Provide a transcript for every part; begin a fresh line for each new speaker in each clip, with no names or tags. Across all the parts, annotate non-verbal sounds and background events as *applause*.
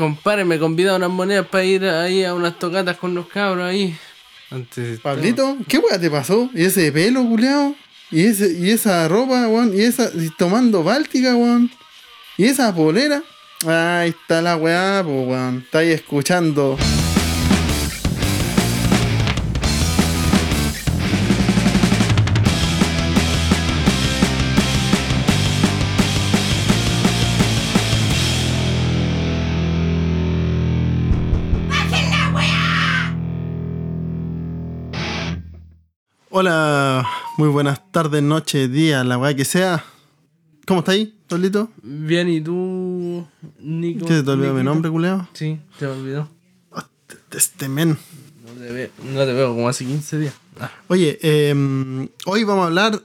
compadre me convida a unas monedas para ir ahí a unas tocatas con los cabros ahí. Antes
Pablito, ¿qué weá te pasó? ¿Y ese pelo, culiao? ¿Y, ese, y esa ropa, weón? ¿Y esa y tomando báltica, weón? ¿Y esa polera? Ahí está la weá, pues weón. Está ahí escuchando. Hola, muy buenas tardes, noches, días, la weá que sea. ¿Cómo está ahí, Pablito?
Bien, ¿y tú, Nico?
¿Qué se te olvidó mi nombre, culiao?
Sí, te olvidó.
Este men.
No te, veo, no te veo como hace 15 días. Ah,
Oye, eh, hoy vamos a hablar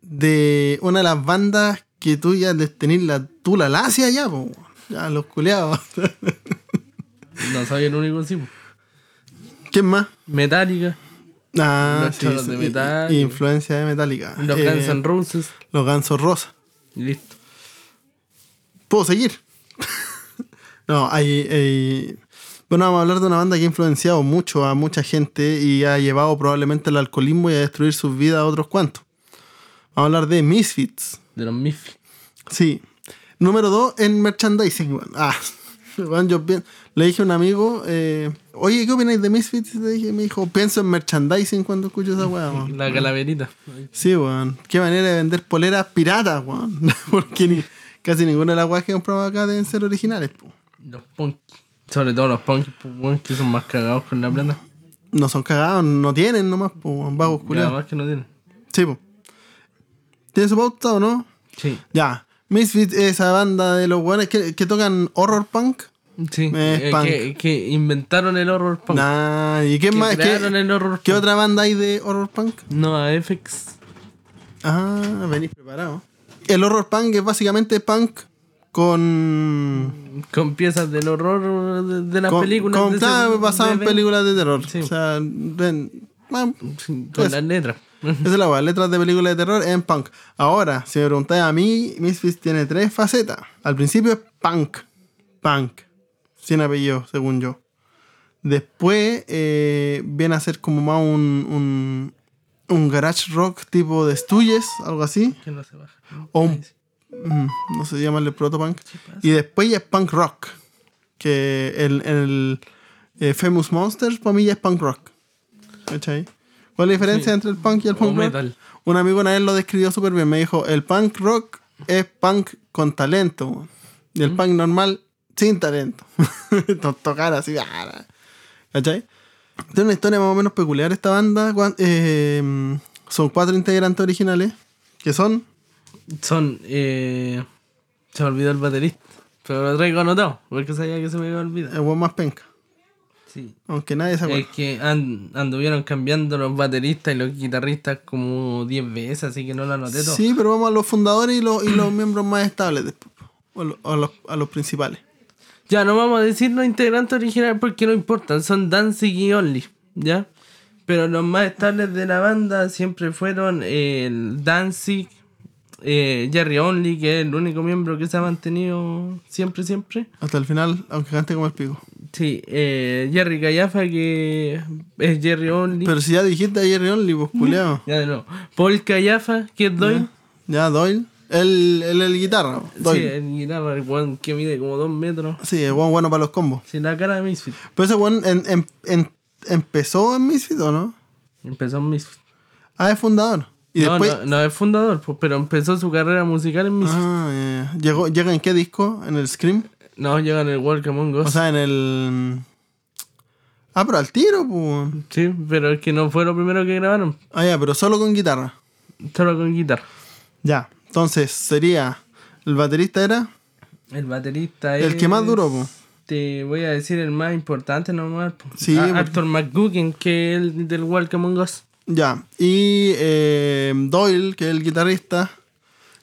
de una de las bandas que tú ya tenés la, tú la lacia ya, po. Ya, los culeados. *laughs*
no soy el único encima.
¿Quién más?
Metallica,
Ah,
Los
sí,
de Metallica.
Influencia de Metallica.
los
Eh,
Guns N' Roses.
Los Gansos Rosa.
Listo.
¿Puedo seguir? *laughs* no, hay, hay- Bueno, vamos a hablar de una banda que ha influenciado mucho a mucha gente y ha llevado probablemente al alcoholismo y a destruir sus vidas a otros cuantos. Vamos a hablar de Misfits.
De los Misfits.
Sí. Número dos en merchandising. Ah, *laughs* weón, yo le dije a un amigo, eh, oye, ¿qué opináis de Misfits? Le dije, me dijo, pienso en merchandising cuando escucho esa weá. weón".
La calaverita.
Sí, weón. Qué manera de vender poleras piratas, weón. *laughs* Porque ni- casi ninguna de las weas que compramos acá deben ser originales, po.
Los punk. Sobre todo los punk, weón, que son más cagados con la plata.
No son cagados, no tienen nomás, po, vagos culiados.
además que no tienen.
Sí, po. ¿Tiene su pauta o no?
Sí.
Ya. Misfits es esa banda de los weones que, que tocan horror punk.
Sí.
Eh,
eh,
punk.
que, que inventaron el horror punk.
Nah, ¿y qué
que
más? ¿Qué,
crearon el horror
qué
punk.
otra banda hay de horror punk?
No, a FX.
Ah, venís preparado. El horror punk es básicamente punk con.
Con piezas del horror de, de las
con,
películas.
con-
de
claro,
ese-
basado
de
en películas de terror.
Sí.
O sea, ven-
Sí, Con
Eso.
las letras.
Esa es la letras de películas de terror en punk. Ahora, si me preguntáis a mí, Misfits tiene tres facetas. Al principio es punk. Punk. Sin apellido, según yo. Después eh, viene a ser como más un, un, un garage rock tipo de Stooges, algo así.
Que no se baja.
O un- Mm, no sé llamarle protopunk. Y después ya es punk rock. Que el, el eh, Famous Monsters para mí ya es punk rock. ¿Cachai? ¿Cuál es la diferencia
Sí.
entre el punk y el
O
punk rock?
metal.
Un amigo una vez lo describió súper bien. Me dijo, el punk rock es punk con talento. Y el punk normal sin talento. *laughs* To- Tocar así. ah, ¿Cachai? Tiene una historia más o menos peculiar esta banda. Eh, son cuatro integrantes originales. Que son...
Son. Eh, se me olvidó el baterista. Pero lo traigo anotado. Porque sabía que se me iba a olvidar.
El más penca.
Sí.
Aunque nadie se acuerda.
Es que and- anduvieron cambiando los bateristas y los guitarristas como 10 veces, así que no lo anoté todo.
Sí, pero vamos a los fundadores y los, y los *clears throat* miembros más estables después. O a los, a los, a los principales.
Ya, no vamos a decir los integrantes originales porque no importan, son Danzig y Only, ¿ya? Pero los más estables de la banda siempre fueron el Danzig, eh, Jerry Only, que es el único miembro que se ha mantenido siempre, siempre.
Hasta el final, aunque cante como el pico.
Sí, eh, Jerry Callafa, que es Jerry Only.
Pero si ya dijiste a Jerry Only, pues culiao. *laughs*
Ya de nuevo. Paul Callafa, que es Doyle.
Ya, Doyle. El, el, el guitarra.
Sí, el guitarra, el weón que mide como dos metros.
Sí, el buen bueno para los combos.
Sí, la cara de Misfit.
Pero ese buen en, en- en- empezó en Misfit o no?
Empezó en Misfit.
Ah, es fundador. Y
no,
después.
no, no es fundador, pues, pero empezó su carrera musical en Misfit.
Ah. Llegó, ¿Llega en qué disco? ¿En el Scream?
No, llega en el Welcome Among Us.
O sea, en el. Ah, pero al tiro, pues.
sí, pero es que no fue lo primero que grabaron.
Ah, ya, pero solo con guitarra.
Solo con guitarra.
Ya. Entonces sería. El baterista era.
El baterista es...
El que más duró, po.
Te voy a decir el más importante nomás.
Sí,
Ah, Arthur McGugan, que es el del Welcome Among Us.
Ya. Y eh, Doyle, que es el guitarrista.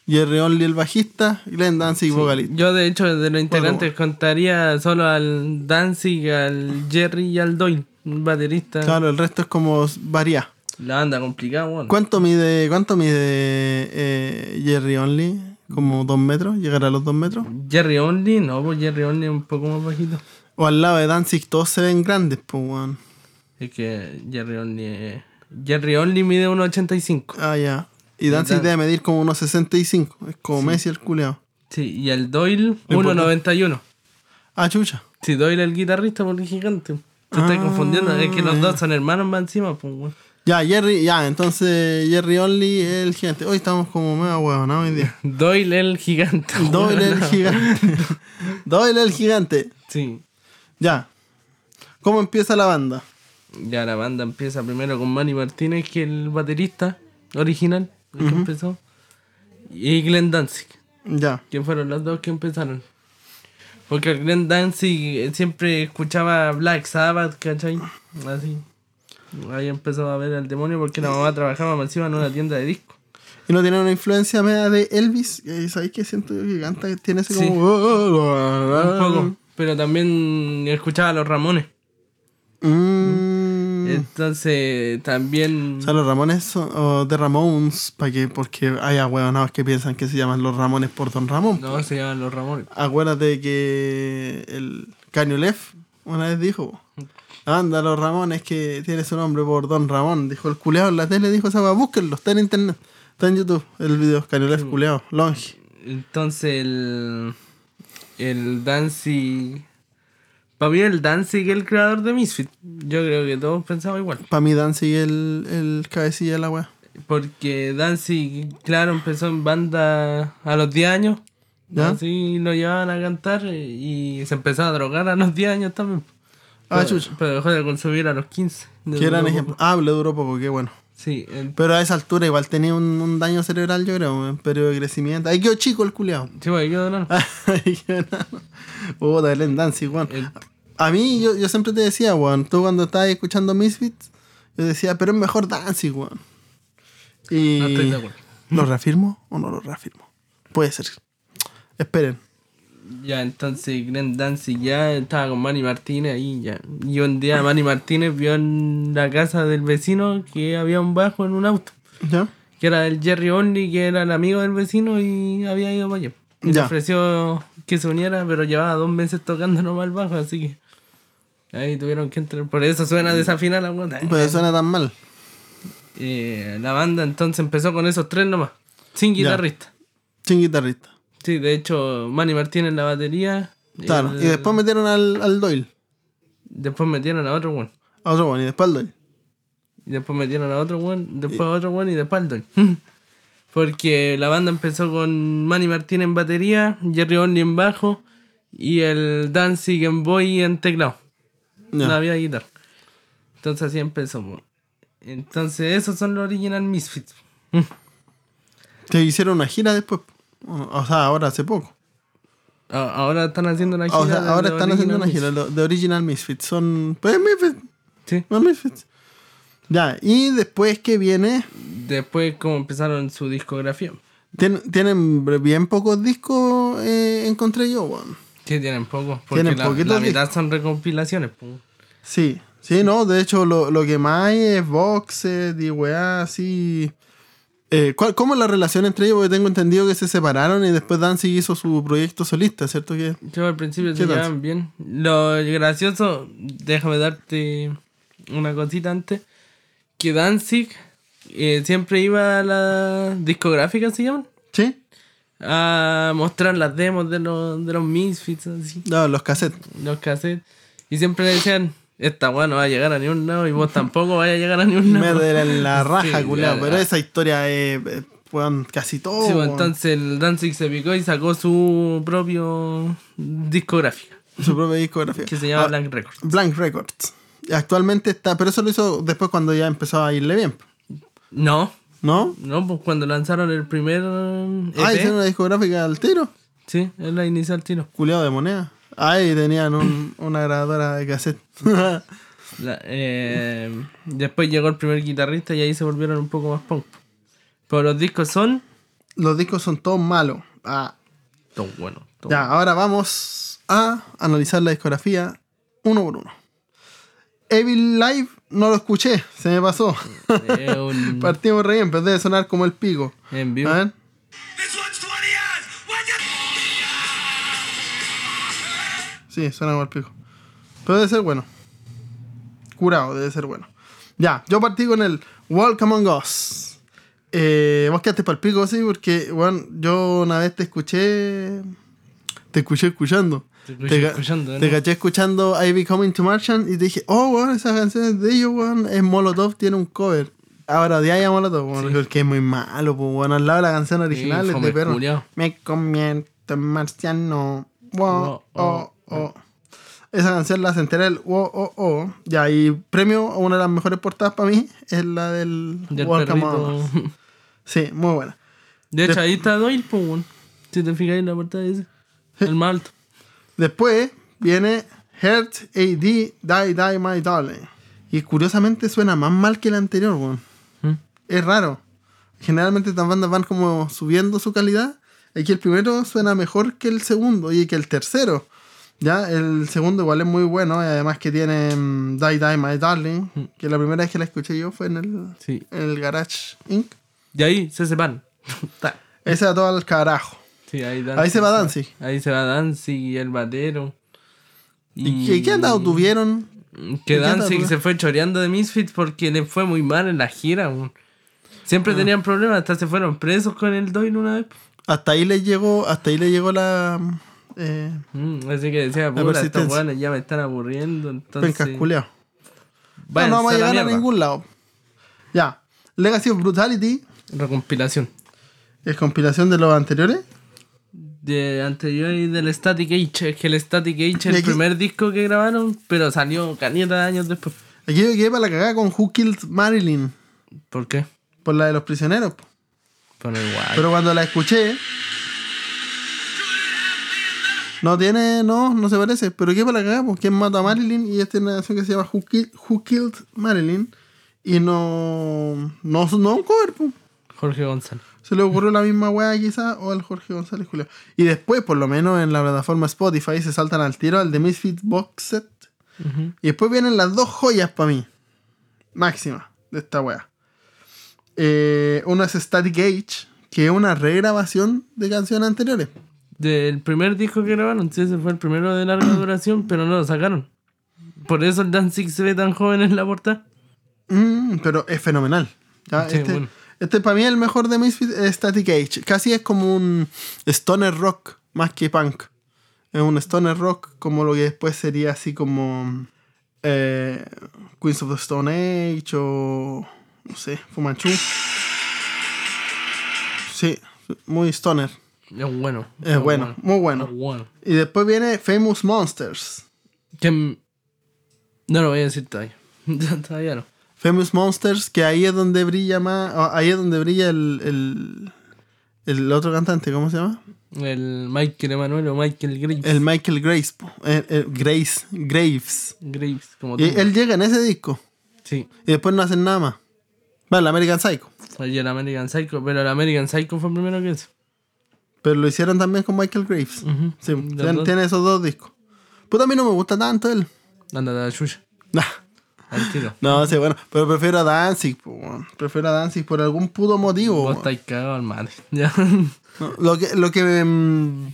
Jerry Only, el bajista. Y Glenn Danzig, vocalista.
Yo, de hecho, de los integrantes contaría solo al Danzig, al Jerry y al Doyle, un baterista.
Claro, el resto es como varía.
La banda complicada, weón.
¿Cuánto mide, cuánto mide eh, Jerry Only? como dos metros, llegar a los dos metros.
Jerry Only, no, pues Jerry Only es un poco más bajito.
O al lado de Danzig todos se ven grandes, pues, weón.
Es que Jerry Only es- Jerry Only mide 1.85.
Ah, ya. Y Danzig
Dan-
debe medir como unos 65. Es como Messi el culeado.
Sí, y el Doyle
Es
1.91.
Ah, chucha.
Sí, Doyle el guitarrista porque gigante. Te estoy
Ah,
confundiendo, es que los dos son hermanos más encima, pues, weón.
Ya, Jerry, ya, entonces Jerry Only es el gigante. Hoy estamos como mega huevos, ¿no? Hoy día. *laughs*
Doyle el gigante. *laughs*
Doyle el gigante. *laughs* Doyle el gigante.
Sí.
Ya. ¿Cómo empieza la banda?
Ya la banda empieza primero con Manny Martínez, que es el baterista original, el que empezó. Y Glenn Danzig,
Ya.
que fueron los dos que empezaron. Porque Glenn Danzig eh, siempre escuchaba Black Sabbath, ¿cachai? Así. Ahí empezó a ver al demonio porque la mamá trabajaba encima en una tienda de discos.
¿Y no tiene una influencia media de Elvis? ¿Sabes qué siento yo que canta? que Tiene ese
Sí.
como...
Un poco. Pero también escuchaba a los Ramones.
Mm.
Entonces también...
O sea, los Ramones son, o de Ramones, para que, porque hay ahueonados que piensan que se llaman los Ramones por Don Ramón.
No, se llaman los Ramones.
Acuérdate que el Cañolef una vez dijo, la banda Los Ramones que tiene su nombre por Don Ramón, dijo el culeado en la tele, dijo esa búsquenlo, está en internet, está en YouTube, el video, Cañolef culeado, longe.
Entonces el. El Danzig. Para mí el Danzig el creador de Misfit. Yo creo que todos pensamos igual.
Para mí Danzig el, el cabecilla de la weá.
Porque Danzig, claro, empezó en banda a los 10 años.
¿Ya?
Así lo llevaban a cantar y se empezó a drogar a los 10 años también.
Ah,
pero,
chucha.
pero dejó de consumir a los 15. Le
Que eran ejemplos. Ah, le duró poco, qué bueno.
Sí, el-
Pero a esa altura igual tenía un, un daño cerebral, yo creo, un periodo de crecimiento. Ahí quedó chico el culeado.
sí, pues, quedó enano. *laughs*
Ay, qué enano. Puta, Glenn Danzig, weón. A mí, yo, yo siempre te decía, weón, tú cuando estabas escuchando Misfits, yo decía, pero es mejor Danzig, weón. Y...
No estoy de acuerdo.
¿Lo reafirmo o no lo reafirmo? Puede ser. Esperen.
Ya, entonces Glenn Danzig ya estaba con Manny Martínez ahí ya. Y un día Manny Martínez vio en la casa del vecino que había un bajo en un auto.
¿Ya?
Que era el Jerry Only, que era el amigo del vecino y había ido para allá. Y le
Ya.
ofreció que se uniera, pero llevaba dos meses tocando nomás el bajo, así que... Ahí tuvieron que entrar. Por eso suena desafinada la cuota.
Pues suena tan mal.
Eh, la banda entonces empezó con esos tres nomás. Sin
Ya.
guitarrista.
Sin guitarrista.
Sí, de hecho, Manny Martínez en la batería.
Claro.
el-
Y después metieron al, al Doyle.
Después metieron a otro one.
A otro bueno, y después al Doyle.
Y después metieron a otro one, después a otro one y después al Doyle. *laughs* Porque la banda empezó con Manny Martínez en batería, Jerry Only en bajo y el Danzig en voz y en teclado.
Ya.
No había guitarra. Entonces así empezó. po. Entonces esos son los original Misfits.
Que hicieron una gira después. O sea, ahora hace poco.
Ahora están haciendo una gira.
O sea,
de-
ahora
de
están haciendo una gira
Misfits.
de Original Misfits. Son. Pues Misfits.
Sí.
Los Misfits. Ya, y después que viene.
Después como empezaron su discografía.
Tienen, tienen bien pocos discos, eh, encontré yo, weón.
Sí, tienen poco. Porque
Tienen
la, mitad son recompilaciones.
Sí, sí, no, de hecho lo, lo que más hay es boxes y weá, así. Eh, ¿cuál- ¿Cómo es la relación entre ellos? Porque tengo entendido que se separaron y después Danzig hizo su proyecto solista, ¿cierto? Que
Yo al principio
¿Qué
se llevaban bien. Lo gracioso, déjame darte una cosita antes. Que Danzig eh, siempre iba a la discográfica, se llaman,
¿Sí?
A mostrar las demos de los, de los Misfits, así,
No, los cassettes.
los cassettes. Y siempre le decían, esta weá no va a llegar a ni un lado y vos tampoco vais a llegar a ni un
Me
lado.
de la *laughs* raja,
Sí,
culiao, Pero esa historia es, eh, casi todo.
Sí, pues, entonces el Danzig se picó y sacó su propio discográfica,
Su propia discografía.
que se llama
Ah,
Blank Records.
Blank Records. Y Actualmente está, pero eso lo hizo después cuando ya empezó a irle bien,
No,
¿no?
No, pues cuando lanzaron el primer eh,
Ah,
EP,
hicieron una discográfica al tiro.
sí, es la inicial tiro.
Culeado de moneda. Ahí tenían un- una grabadora de cassette. *laughs*
La- eh, después llegó el primer guitarrista y ahí se volvieron un poco más punk. Pero los discos son...
Los discos son todos malos. Ah,
Todo bueno. todo
ya, ahora vamos a analizar la discografía uno por uno. Evil Live no lo escuché, se me pasó.
Un... *laughs*
Partimos re bien, pero debe sonar como el pico.
En vivo.
A ver. Sí, suena como el pico. Pero debe ser bueno. Curado, debe ser bueno. Ya, yo partí con el Welcome on Us. Eh, vos quedaste para el pico, sí, porque, bueno, yo una vez te escuché. Te escuché escuchando.
Te
caché escuchando I Be Coming to Martian y te dije, oh, weón, esas canciones de ellos, weón, es Molotov, tiene un cover. Ahora odiáis a Molotov, weón, porque es muy malo, pues, weón, al lado de la canción original es de perro.
culiao.
Me convierto en marciano. Wow,
Oh,
oh, oh. Esa canción la entera el oh, oh, oh. Ya, y premio a una de las mejores portadas para mí es la del
Del. *laughs*
Sí, muy buena.
De hecho,
De-
ahí está Doyle, pues. Si te fijas en la portada ese. El más alto.
Después viene Heart AD Die Die My Darling. Y curiosamente suena más mal que el anterior, weón.
¿Mm?
Es raro. Generalmente estas bandas van como subiendo su calidad. Aquí el primero suena mejor que el segundo y que el tercero. Ya, el segundo igual es muy bueno. Y además que tiene mm, Die Die My Darling. Que la primera vez que la escuché yo fue en el,
Sí.
en el Garage Inc.
Y ahí se separan. *laughs*
Ese a todo al carajo.
Sí, ahí,
Ahí se va Danzig.
Ahí se va Danzig y el batero.
¿Y qué, qué andado tuvieron?
Que
¿Y qué
Danzig se fue choreando de Misfits porque le fue muy mal en la gira. weón.
Ah.
Siempre tenían problemas, hasta se fueron presos con el Doyle una vez.
Hasta ahí le llegó, hasta ahí le llegó la eh,
Mm, así que decía, puta, estos weones ya me están aburriendo. Entonces,
pencas. No, no vamos a
la
llegar a ningún lado. Ya. Legacy of Brutality
Recompilación.
es compilación de los anteriores.
De anterior y del Static Age. Es que el Static Age es el
aquí-
primer disco que grabaron, pero salió caneta de años después.
Aquí yo quedé para la cagada con Who Killed Marilyn.
¿Por qué?
Por la de los prisioneros.
Pero igual.
Pero cuando la escuché. No tiene, no, no se parece. Pero qué para la cagada, porque ¿quién mató a Marilyn? Y esta es una canción que se llama Who, Kill- Who Killed Marilyn. Y no. No, no un cover, po.
Jorge González.
Se le ocurrió la misma weá quizá o al Jorge González Julio. Y después, por lo menos en la plataforma Spotify, se saltan al tiro al de Misfit Box Set. Y después vienen las dos joyas para mí. Máxima de esta weá. Eh, una es Static Age, que es una regrabación de canciones anteriores.
Del primer disco que grabaron, sí, ese fue el primero de larga *clears throat* duración, pero no lo sacaron. Por eso el Danzig se ve tan joven en la portada.
Mm, pero es fenomenal. Ya,
Sí,
este,
bueno.
Este para mí el mejor de Misfit es Static Age. Casi es como un stoner rock más que punk. Es un stoner rock como lo que después sería así como eh, Queens of the Stone Age o no sé, Fumanchu. Sí, muy stoner.
Es bueno.
Es bueno, muy bueno.
Es bueno.
Y después viene Famous Monsters.
Que no lo voy a decir todavía. *laughs* todavía no.
Famous Monsters, que ahí es donde brilla más. ah, Ahí es donde brilla el, el, el otro cantante, ¿cómo se llama?
El Michael Emanuel o Michael Graves.
El Michael Grace. po. El, el Grace, Graves.
Graves, como tú.
Y él llega en ese disco.
Sí.
Y después no hacen nada más. Vale, American Psycho.
Oye, el American Psycho, pero el American Psycho fue primero que eso.
Pero lo hicieron también con Michael Graves.
Ujú.
Sí,
Los
tiene, tiene esos dos discos. Pues a mí no me gusta tanto él.
Anda, la chucha.
Nah.
Al tiro.
No, sí, bueno. Pero prefiero a Danzig. po, weón. Prefiero a Danzig por algún puto motivo.
Vos
weón.
estáis cagado al madre. *laughs* Ya.
No, lo que, lo que mm,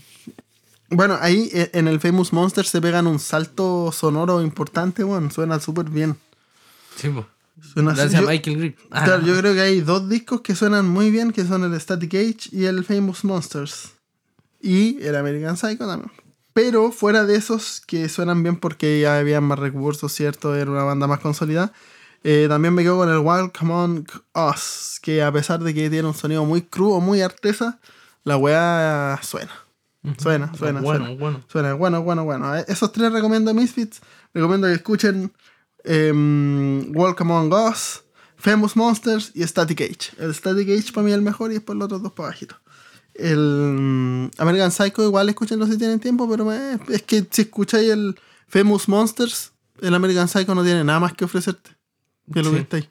bueno, ahí eh, en el Famous Monster se pegan un salto sonoro importante, bueno, suena súper bien.
Sí, po.
Suena
Gracias
yo,
a Michael Graves. Ah,
claro, yo creo que hay dos discos que suenan muy bien, que son el Static Age y el Famous Monsters. Y el American Psycho también. Pero fuera de esos que suenan bien porque ya había más recursos, ¿cierto? Era una banda más consolidada. eh, también me quedo con el Wild Come On Us, que a pesar de que tiene un sonido muy crudo, muy artesa, la weá suena. Suena, suena,
bueno,
suena.
bueno.
Suena, bueno, bueno, bueno. Eh, Esos tres recomiendo Misfits. Recomiendo que escuchen em, Welcome Among Us, Famous Monsters y Static Age. El Static Age para mí es el mejor y después los otros dos para bajito. El mm, American Psycho igual escúchenlo si tienen tiempo, pero es que si escucháis el Famous Monsters, el American Psycho no tiene nada más que ofrecerte que lo
Sí.
que está ahí.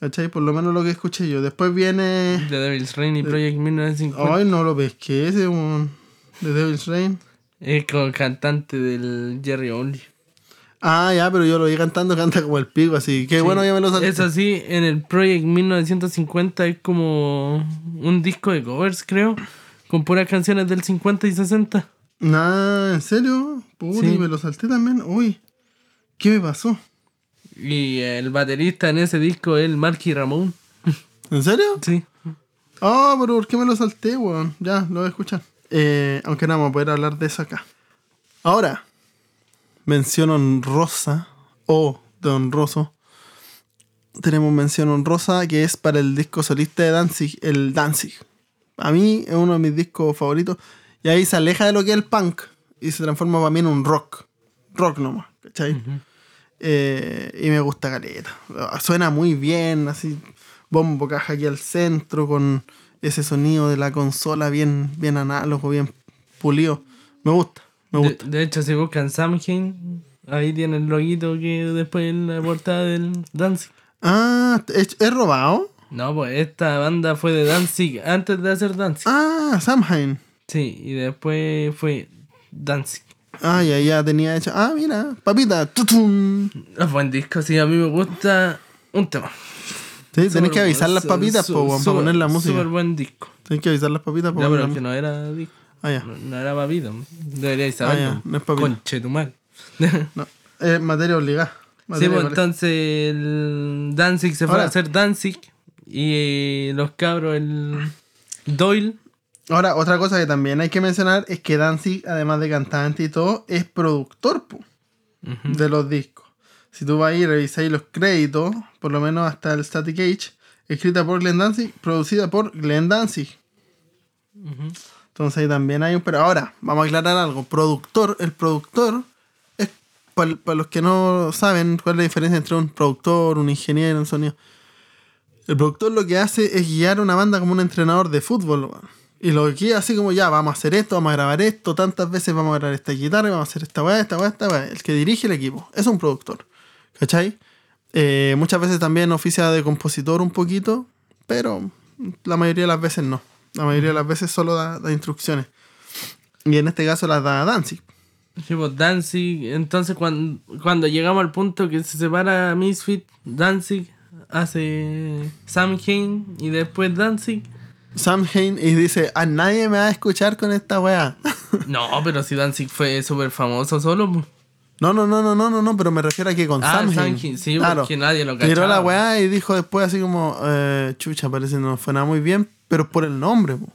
¿Cachai? Por lo menos lo que escuché yo. Después viene...
The Devil's Rain y Project 1950.
Ay, no lo pesqué, ese es un... The Devil's Rain.
Es el cantante del Jerry Only.
Ah, ya, pero yo lo vi cantando, *laughs* canta como el pico, así. Qué bueno, ya me lo salté.
Es así, en el Project 1950 es como un disco de covers, creo, con puras canciones del 50 y 60.
Nah, ¿en serio? Puti,
Sí.
me lo salté también. Uy, ¿qué me pasó?
Y el baterista en ese disco es el Marky Ramón.
¿En serio?
Sí.
Ah, pero ¿por qué me lo salté, weón? Ya, lo voy a escuchar. Eh, aunque no vamos a poder hablar de eso acá. Ahora, mención honrosa o de honroso. Tenemos mención honrosa que es para el disco solista de Danzig, el Danzig. A mí es uno de mis discos favoritos. Y ahí se aleja de lo que es el punk y se transforma para mí en un rock. Rock nomás, ¿cachai? Eh, y me gusta caleta. Suena muy bien, así bombo caja aquí al centro con ese sonido de la consola bien, bien análogo, bien pulido. Me gusta, me
De,
gusta.
de hecho, si buscan Samhain, ahí tiene el loguito que después en la portada del Danzig.
Ah, ¿es, es robado?
No, pues esta banda fue de Danzig antes de hacer Danzig.
Ah, Samhain.
Sí, y después fue Danzig.
Ah, ya, ya tenía hecho. Ah, mira, papita. tutum.
Es buen disco, sí, a mí me gusta un tema.
Sí, tenés que avisar las papitas para poner la música.
Súper buen disco.
Tenés que avisar las papitas para
Ya,
poner
pero
la
que no era disco.
Ah, ya.
No, no era papito. Deberíais
Ah,
saberlo.
ya, no es papito.
Conche tu mal. *laughs*
No, es materia obligada.
Sí, pues entonces el Danzig se fue
Ahora-
a hacer Danzig y los cabros, el Doyle,
Ahora, otra cosa que también hay que mencionar es que Danzig, además de cantante y todo, es productor po, de los discos. Si tú vas ahí y revisáis los créditos, por lo menos hasta el Static Age, escrita por Glenn Danzig, producida por Glenn Danzig. Entonces ahí también hay un... Pero ahora, vamos a aclarar algo. Productor, el productor es, para los que no saben cuál es la diferencia entre un productor, un ingeniero, un sonido. El productor lo que hace es guiar una banda como un entrenador de fútbol. Y lo guía así como ya, vamos a hacer esto, vamos a grabar esto, tantas veces vamos a grabar esta guitarra, vamos a hacer esta weá, esta weá, esta weá. El que dirige el equipo. Es un productor. ¿Cachai? Eh, muchas veces también oficia de compositor un poquito, pero la mayoría de las veces no. La mayoría de las veces solo da, da instrucciones. Y en este caso las da Danzig.
Sí, pues Danzig, entonces cuando, cuando llegamos al punto que se separa Misfit, Danzig hace Samhain y después Danzig.
Sam Hain y dice, a nadie me va a escuchar con esta weá.
No, pero si Danzig fue súper famoso solo.
No, no, no, no, no, no, no, pero me refiero a que con
Ah,
Samhain.
Samhain, sí, porque nadie lo
Tiró la
cachaba.
weá y dijo después así como, eh, chucha, parece que no fue nada muy bien, pero por el nombre, po.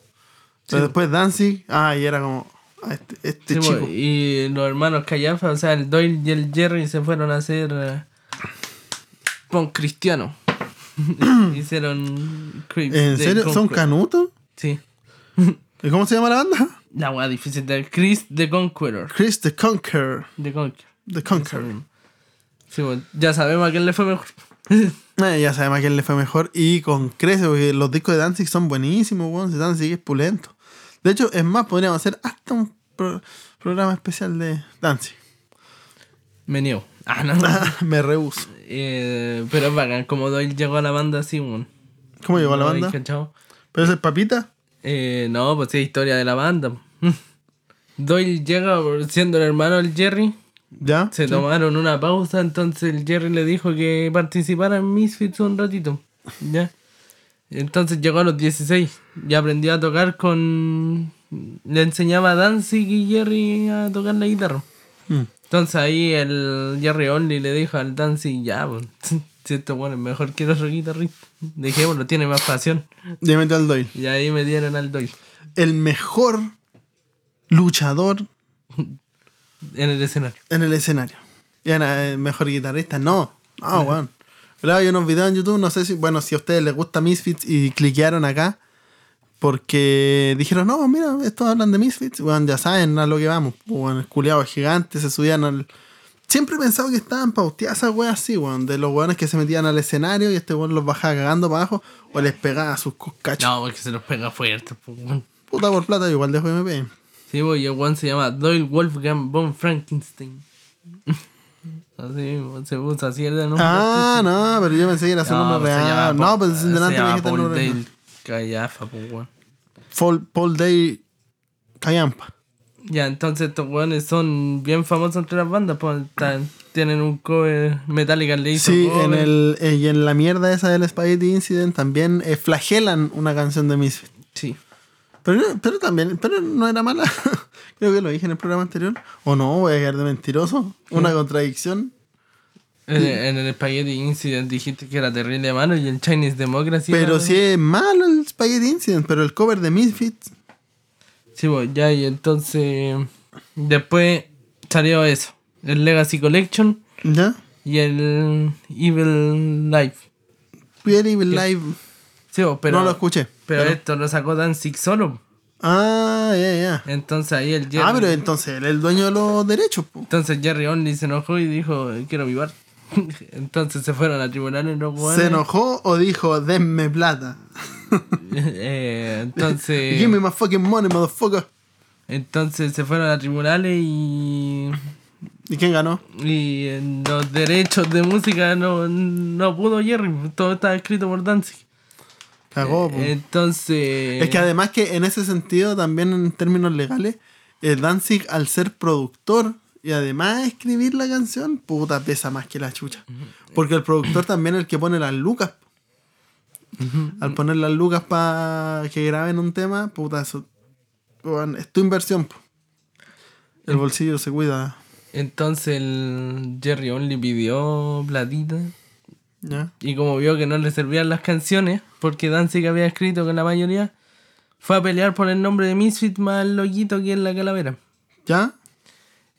Pero después Danzig, ah, y era como, ah, este, este
Sí,
chico.
y los hermanos Callafa, o sea, el Doyle y el Jerry se fueron a hacer eh, punk cristiano. *clears throat* Hicieron Creeps
¿En serio? ¿Son canutos?
Sí.
¿Y cómo se llama la banda?
La weá difícil de Chris the Conqueror.
Chris the Conqueror.
The Conqueror.
The Conqueror.
Sí, pues, ya sabemos a quién le fue mejor. *laughs*
Eh, ya sabemos a quién le fue mejor y con creces, porque los discos de Danzig son buenísimos, weón. Si Danzig es pulento. De hecho, es más, podríamos hacer hasta un pro- programa especial de Danzig.
Me niego. *laughs* Ah, no. *laughs*
Me rehuso.
Eh, pero es bacán, como Doyle llegó a la banda así, weón.
¿Cómo llegó a la
¿No
banda? ¿Pero ese es Papita?
Eh, no, pues sí, historia de la banda. Doyle llega siendo el hermano del Jerry.
¿Ya?
Se
Sí.
tomaron una pausa, entonces el Jerry le dijo que participara en Misfits un ratito. ¿Ya? Entonces llegó a los 16 y aprendió a tocar con... Le enseñaba a Danzig y Jerry a tocar la guitarra.
Mm.
Entonces ahí el Jerry Only le dijo al Danzig, ya, pues, *laughs* si esto bueno es mejor que el otro guitarrista. Dejémoslo, tiene más pasión.
Ya metió al Doyle.
Y ahí me dieron al Doyle
El mejor luchador
en el escenario.
en el escenario. Y era el mejor guitarrista. No, no, weón. Pero hay unos videos en YouTube, no sé si, bueno, si a ustedes les gusta Misfits y cliquearon acá, porque dijeron, no, mira, estos hablan de Misfits, weón, ya saben a lo que vamos. Weón, el culiado gigante, se subían al. Siempre he pensado que estaban pauteadas esas weas así, weón, de los weones que se metían al escenario y este weón los bajaba cagando para abajo o les pegaba sus coscachos.
No, porque se los pega fuerte. pues, weón.
Puta por plata, igual dejo que me peguen.
Sí, el one se llama Doyle Wolfgang von Frankenstein. *laughs* así mismo, se puso así el de nombre.
Ah, no, pero yo pensé que era su nombre
pues,
real.
Paul-
No, pues
se
delante me dijiste el
Paul
nombre.
Dale Callafa, pues, weón.
Paul, Paul Day Callampa.
Ya, entonces estos weones son bien famosos entre las bandas, pues tienen un cover Metallica le hizo
Sí, en, el, eh, y en la mierda esa del Spaghetti Incident también eh, flagelan una canción de Misfits. Pero, pero también, pero no era mala. *laughs* Creo que lo dije en el programa anterior. O no, voy a quedar de mentiroso. Una contradicción.
En, en el Spaghetti Incident dijiste que era terrible malo y el Chinese Democracy.
pero sí es malo el Spaghetti Incident, pero el cover de Misfits.
Sí, pues ya, y entonces. Después salió eso: el Legacy Collection
¿Ya?
y el Evil Life.
Very Evil Live.
Sí, pues, pero.
no lo escuché.
Pero,
Pero-
esto lo sacó Danzig solo.
Ah, ya, ya.
Entonces ahí el Jerry.
Ah, pero entonces él es el dueño de los derechos. po.
Entonces Jerry Only se enojó y dijo: Quiero mi bar. *laughs* entonces se fueron a tribunales los
¿Se enojó o dijo, denme plata? *laughs*
Eh, entonces. *laughs*
Give me my fucking money, motherfucker.
Entonces se fueron a tribunales y.
¿Y quién ganó?
Y en los derechos de música no, no pudo Jerry. Todo estaba escrito por Danzig.
Cagó.
Entonces.
Es que además que en ese sentido, también en términos legales, eh, Danzig al ser productor y además escribir la canción, puta, pesa más que la chucha. Porque el productor también es el que pone las lucas. Al poner las lucas para que graben un tema, puta, eso es tu inversión. po. El bolsillo se cuida.
Entonces el Jerry Only pidió platita. Y como vio que no le servían las canciones, porque Danzig había escrito con la mayoría, fue a pelear por el nombre de Misfit más loquito que es la calavera.
¿Ya?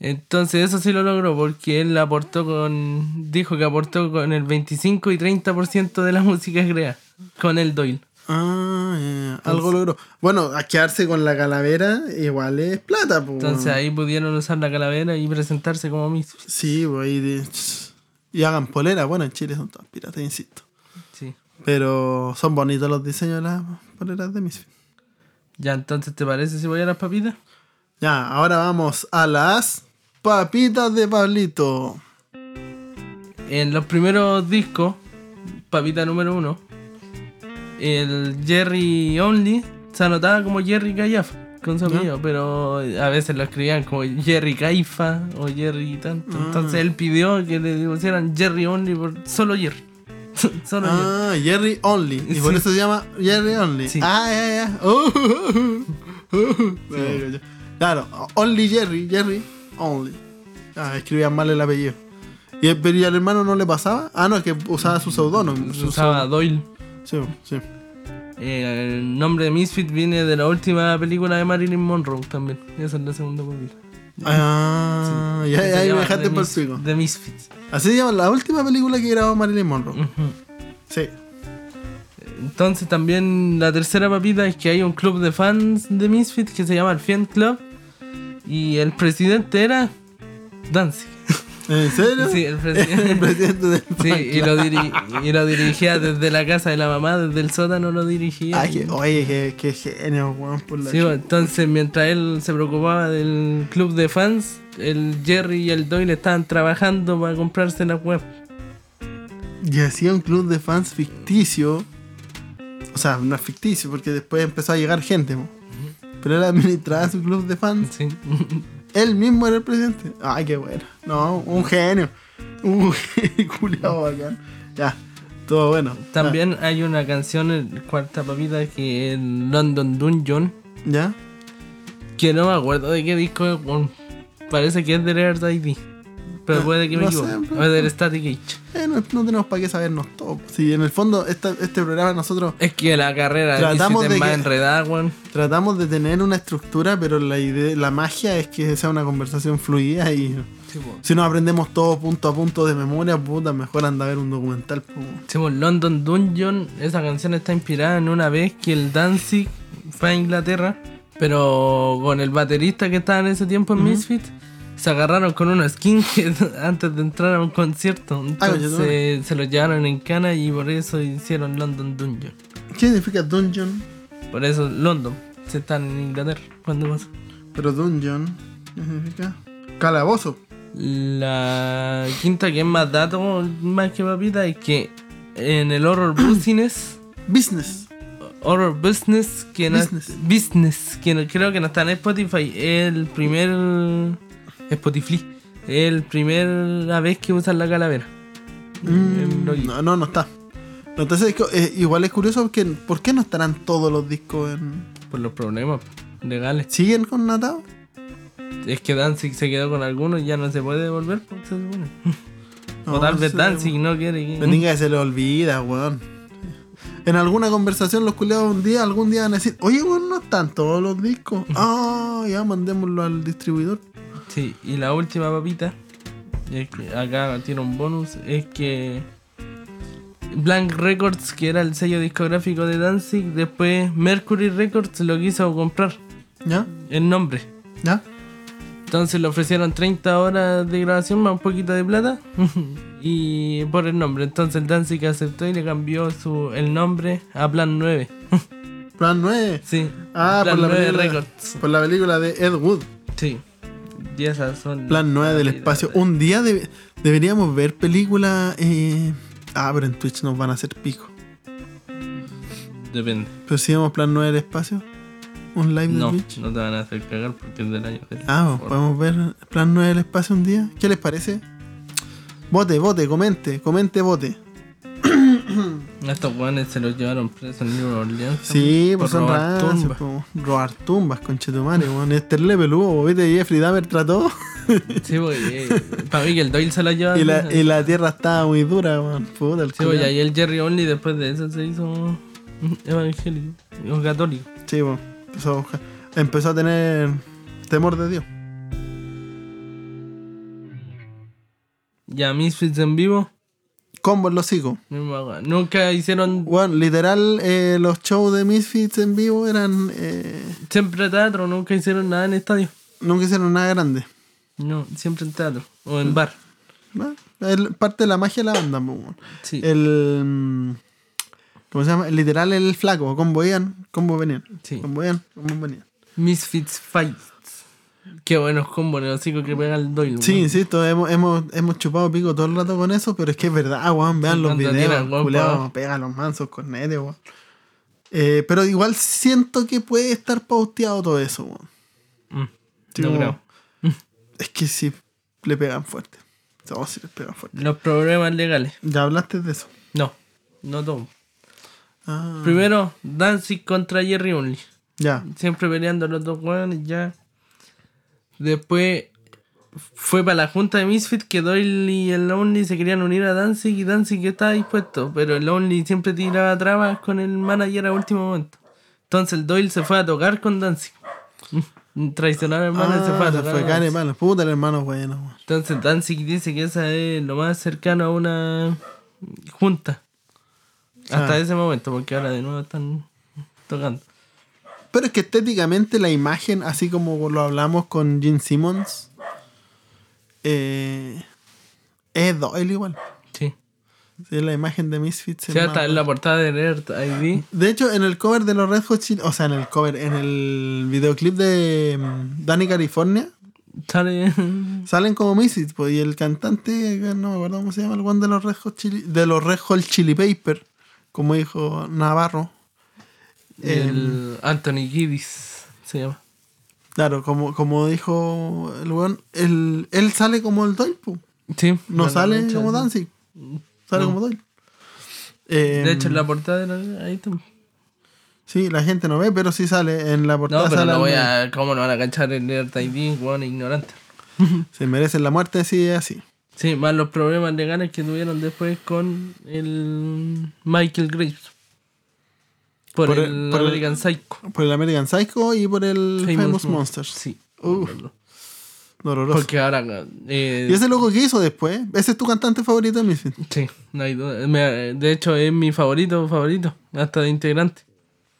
Entonces eso sí lo logró porque él aportó con... Dijo que aportó con el 25 y 30% de la *laughs* música creada. Con el Doyle.
Ah, ya. algo logró. Bueno, a quedarse con la calavera igual es plata. po.
Entonces ahí pudieron usar la calavera y presentarse como Misfit.
Sí, pues ahí de... Y hagan polera. Bueno, en Chile son todas piratas, insisto.
Sí.
Pero son bonitos los diseños de las poleras de Misfit.
Ya, entonces, ¿te parece si voy a las papitas?
Ya, ahora vamos a las papitas de Pablito.
En los primeros discos, papita número uno, el Jerry Only se anotaba como Jerry Caifa con su apellido, pero a veces lo escribían como Jerry Caifa o Jerry tanto.
Ah.
Entonces él pidió que le pusieran Jerry Only por solo Jerry. *laughs* solo Jerry.
Ah, Jerry Only. Y por eso se llama Jerry Only.
Sí.
Ah, ya, ya. Oh, *laughs* oh, oh. Claro, Only Jerry, Jerry Only. Ah, escribían mal el apellido. ¿Y, pero ¿y al hermano no le pasaba? Ah, no, es que usaba su seudónimo. Su-
usaba Doyle.
Sí, sí.
Eh, el nombre de Misfit viene de la última película de Marilyn Monroe también. Esa es la segunda película.
Ah, ya, ya, ahí me
llama
dejaste por pico.
The Misfits.
Así se llama la última película que grabó Marilyn Monroe. Sí.
Entonces también la tercera papita es que hay un club de fans de Misfits que se llama el Fan Club y el presidente era Danzig.
¿En serio?
Sí, el presidente. *laughs*
el presidente del
Sí, y lo, y lo dirigía desde la casa de la mamá, desde el sótano lo dirigía.
Ay, que, oye, qué, qué genio, weón, por la
Sí, entonces mientras él se preocupaba del club de fans, el Jerry y el Doyle estaban trabajando para comprarse la web.
Y hacía un club de fans ficticio. O sea, no es ficticio, porque después empezó a llegar gente. Pero él administraba su club de fans.
Sí. *laughs*
Él mismo era el presidente. Ay, qué bueno. No, un genio. Un *laughs* culiado bacán. Ya, todo bueno.
También hay una canción, el cuarta papita, que es London Dungeon,
¿Ya?
que no me acuerdo de qué disco es, parece que es del Earth ID, pero
Ah,
puede que me
no
equivoque, o es del Static Age.
Eh, no, no tenemos para qué sabernos todo. Si en el fondo esta- este programa nosotros
Es que la carrera
Tratamos de
más
que-
enredada, weón.
tratamos de tener una estructura, pero la idea, la magia es que sea una conversación fluida y si nos aprendemos todo punto a punto de memoria, puta, mejor anda a ver un documental. po.
Sí, pues, London Dungeon, esa canción está inspirada en una vez que el Danzig fue a Inglaterra, pero con el baterista que estaba en ese tiempo en Misfits, se agarraron con unos skinheads *laughs* antes de entrar a un concierto.
Ah,
Entonces se los llevaron en cana y por eso hicieron London Dungeon.
¿Qué significa dungeon?
Por eso London, se están en Inglaterra. ¿Cuándo pasa?
Pero dungeon ¿qué significa calabozo.
La quinta que es más dato, más que papita, es que en el horror *clears throat* business
Business.
Horror Business, que no,
Business.
Que no- creo que no está en Spotify, el primer Spotify, es el primera vez que usan la calavera.
Mm, no, no, no está. No, Entonces, eh, igual es curioso porque ¿por qué no estarán todos los discos en,
por los problemas legales.
¿Siguen con Natao?
Es que Danzig se quedó con algunos y ya no se puede devolver, pues, se supone. *laughs* o
No
tal vez Danzig no quiere que
se le olvida, weón. En alguna conversación los culiados un día, algún día van a decir, oye, weón, no están todos los discos. *laughs* Ah, ya mandémoslo al distribuidor.
Sí, y la última papita, es que acá tiene un bonus, es que Blank Records, que era el sello discográfico de Danzig, después Mercury Records lo quiso comprar,
¿Ya?
el nombre.
¿Ya?
Entonces le ofrecieron 30 horas de grabación más un poquito de plata *laughs* y por el nombre. Entonces el Danzig aceptó y le cambió su, el nombre a Plan 9. *laughs*
Plan 9.
sí,
Ah,
Plan
por la,
9
película,
Records.
por la película de Ed Wood.
Sí. Son.
Plan 9 del espacio. Un día debe- deberíamos ver película. Eh... Ah, pero en Twitch nos van a hacer pico.
Depende.
Pero si vemos Plan 9 del espacio. Un live de
No,
Twitch.
no te van a hacer cagar porque es del año. del-
Ah, pues, podemos ver Plan 9 del espacio un día. ¿Qué les parece? Vote, vote, comente, comente, vote.
Estos guanes se los llevaron presos en New Orleans.
Sí,
por
pues son
robar tumbas.
po. Robar tumbas, conchetumare, weón. Este le peludo, ¿viste? Jeffrey Dahmer trató. *laughs*
Sí, porque para mí que el Doyle se la lleva.
y, la, y la tierra estaba muy dura, weón. Puta, el
Sí, pues, y el Jerry Only después de eso se hizo evangélico, o católico.
Sí. Empezó, a- empezó a tener temor de Dios.
Ya Misfits en vivo,
Combo en los hocico.
nunca hicieron
Bueno, literal, eh, los shows de Misfits en vivo eran. eh,
siempre teatro, nunca hicieron nada en estadio.
nunca hicieron nada grande.
No, siempre en teatro o en bar.
¿no? Es parte de la magia de la banda, weón.
Sí.
El. mm, ¿Cómo se llama? Literal, el flaco. Combo iban, combo venían.
Sí.
Combo iban, combo venían.
Misfits Fights. Qué buenos combos, hocico que pega el Doyle.
Sí, insisto, hemos, hemos, hemos chupado pico todo el rato con eso, pero es que es verdad, weón. Vean
Sí,
los videos,
pa'
pega los mansos con nete, weón. Eh, pero igual siento que puede estar pausteado todo eso, weón.
Mm,
Sí,
no creo. *laughs*
Es que sí, le pegan fuerte. No, sí les pegan fuerte.
Los problemas legales.
Ya hablaste de eso.
No, no todo.
Ah,
Primero, Danzig contra Jerry Only.
ya.
Siempre peleando los dos weones ya. Después fue para la junta de Misfit que Doyle y el Only se querían unir a Danzig y Danzig estaba dispuesto, pero el Only siempre tiraba trabas con el manager a último momento. Entonces el Doyle se fue a tocar con Danzig. *laughs* Traicionar al hermano y se fue a
Ah, se
tocar.
fue
a
cara
Danzig.
malo. Puta, el hermano bueno, weón.
Entonces Danzig dice que esa es lo más cercano a una junta. Hasta
Ah.
ese momento, porque ahora de nuevo están tocando.
Pero es que estéticamente la imagen, así como lo hablamos con Gene Simmons, eh, es Doyle igual.
Sí.
Sí, la imagen de Misfits. es
Sí, hasta
más-
en la portada de Nerd ID.
De hecho, en el cover de los Red Hot Chili, o sea, en el cover, en el videoclip de mm, Danny California,
Sale.
salen como Misfits, pues, y el cantante, no me acuerdo cómo se llama, el one de los Red Hot Chili, de los Red Hot Chili Paper, como dijo Navarro.
El Anthony Giddis se llama.
Claro, como, como dijo el weón, el, él sale como el Doyle.
Sí.
No sale
hecho,
como. Danzig. Sale
No.
como Doyle. Eh,
De hecho, en la portada de la- ahí está.
Sí, la gente no ve, pero sí sale en la portada.
No, pero no voy a. ¿Cómo no van a cachar el ID? Bueno, ignorante. *laughs*
Se merecen la muerte, sí, es así.
Sí, más los problemas legales que tuvieron después con el Michael Graves. Por,
Por
el, American Psycho.
Por el American Psycho y por el Famous,
Mon-
Monsters.
Sí.
Uf. Doloroso.
Porque ahora. eh,
¿Y ese loco que hizo después? ¿Ese es tu cantante favorito de Misfits?
Sí, no hay duda. De hecho, es mi favorito, favorito. Hasta de integrante.